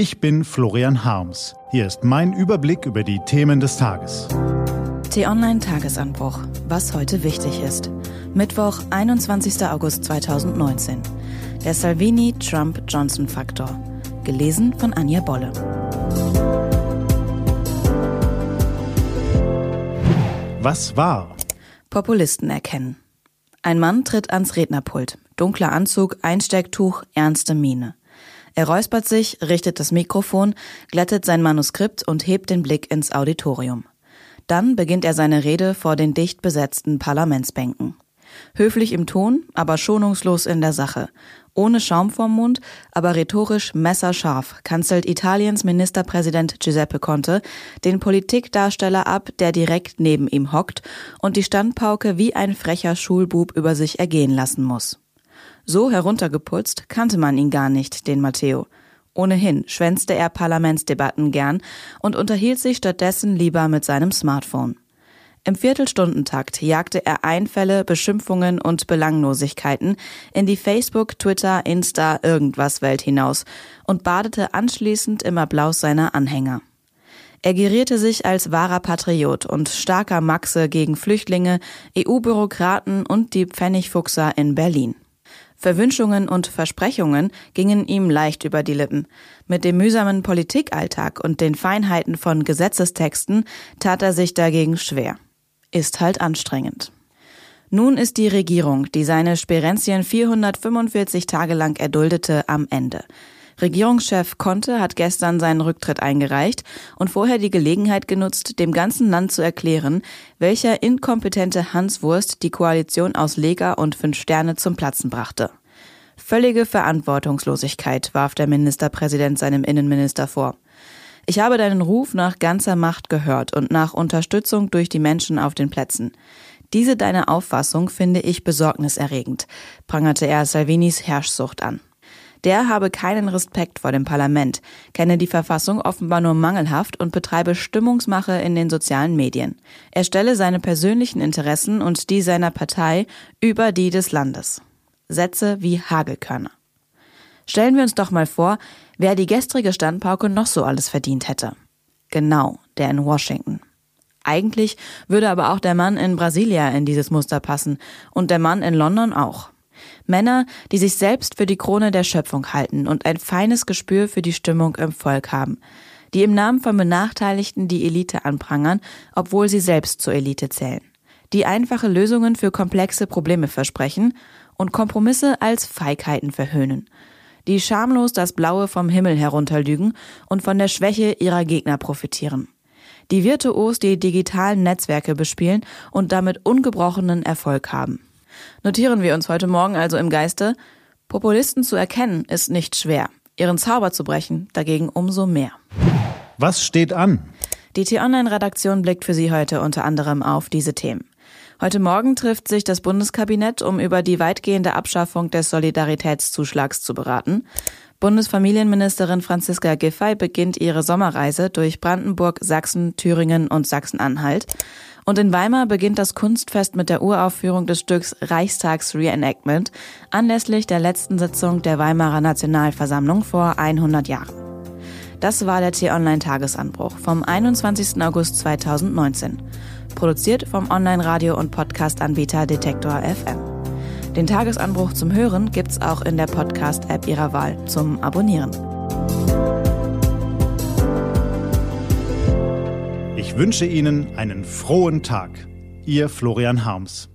Ich bin Florian Harms. Hier ist mein Überblick über die Themen des Tages. T-Online Tagesanbruch. Was heute wichtig ist. Mittwoch, 21. August 2019. Der Salvini-Trump-Johnson-Faktor. Gelesen von Anja Bolle. Was war? Populisten erkennen. Ein Mann tritt ans Rednerpult. Dunkler Anzug, Einstecktuch, ernste Miene. Er räuspert sich, richtet das Mikrofon, glättet sein Manuskript und hebt den Blick ins Auditorium. Dann beginnt er seine Rede vor den dicht besetzten Parlamentsbänken. Höflich im Ton, aber schonungslos in der Sache. Ohne Schaum vorm Mund, aber rhetorisch messerscharf kanzelt Italiens Ministerpräsident Giuseppe Conte den Politikdarsteller ab, der direkt neben ihm hockt und die Standpauke wie ein frecher Schulbub über sich ergehen lassen muss. So heruntergeputzt kannte man ihn gar nicht, den Matteo. Ohnehin schwänzte er Parlamentsdebatten gern und unterhielt sich stattdessen lieber mit seinem Smartphone. Im Viertelstundentakt jagte er Einfälle, Beschimpfungen und Belanglosigkeiten in die Facebook, Twitter, Insta, irgendwas Welt hinaus und badete anschließend im Applaus seiner Anhänger. Er gerierte sich als wahrer Patriot und starker Maxe gegen Flüchtlinge, EU-Bürokraten und die Pfennigfuchser in Berlin. Verwünschungen und Versprechungen gingen ihm leicht über die Lippen. Mit dem mühsamen Politikalltag und den Feinheiten von Gesetzestexten tat er sich dagegen schwer. Ist halt anstrengend. Nun ist die Regierung, die seine Sperenzien 445 Tage lang erduldete, am Ende. Regierungschef Conte hat gestern seinen Rücktritt eingereicht und vorher die Gelegenheit genutzt, dem ganzen Land zu erklären, welcher inkompetente Hanswurst die Koalition aus Lega und Fünf Sterne zum Platzen brachte. Völlige Verantwortungslosigkeit warf der Ministerpräsident seinem Innenminister vor. Ich habe deinen Ruf nach ganzer Macht gehört und nach Unterstützung durch die Menschen auf den Plätzen. Diese deine Auffassung finde ich besorgniserregend, prangerte er Salvinis Herrschsucht an. Der habe keinen Respekt vor dem Parlament, kenne die Verfassung offenbar nur mangelhaft und betreibe Stimmungsmache in den sozialen Medien. Er stelle seine persönlichen Interessen und die seiner Partei über die des Landes. Sätze wie Hagelkörner. Stellen wir uns doch mal vor, wer die gestrige Standpauke noch so alles verdient hätte. Genau, der in Washington. Eigentlich würde aber auch der Mann in Brasilia in dieses Muster passen und der Mann in London auch. Männer, die sich selbst für die Krone der Schöpfung halten und ein feines Gespür für die Stimmung im Volk haben, die im Namen von Benachteiligten die Elite anprangern, obwohl sie selbst zur Elite zählen, die einfache Lösungen für komplexe Probleme versprechen und Kompromisse als Feigheiten verhöhnen, die schamlos das Blaue vom Himmel herunterlügen und von der Schwäche ihrer Gegner profitieren, die virtuos die digitalen Netzwerke bespielen und damit ungebrochenen Erfolg haben. Notieren wir uns heute Morgen also im Geiste, Populisten zu erkennen ist nicht schwer, ihren Zauber zu brechen dagegen umso mehr. Was steht an? Die T-Online-Redaktion blickt für Sie heute unter anderem auf diese Themen. Heute Morgen trifft sich das Bundeskabinett, um über die weitgehende Abschaffung des Solidaritätszuschlags zu beraten. Bundesfamilienministerin Franziska Giffey beginnt ihre Sommerreise durch Brandenburg, Sachsen, Thüringen und Sachsen-Anhalt. Und in Weimar beginnt das Kunstfest mit der Uraufführung des Stücks Reichstags Reenactment anlässlich der letzten Sitzung der Weimarer Nationalversammlung vor 100 Jahren. Das war der T-Online-Tagesanbruch vom 21. August 2019. Produziert vom Online-Radio- und Podcast-Anbieter Detektor FM. Den Tagesanbruch zum Hören gibt's auch in der Podcast-App Ihrer Wahl zum Abonnieren. Ich wünsche Ihnen einen frohen Tag. Ihr Florian Harms.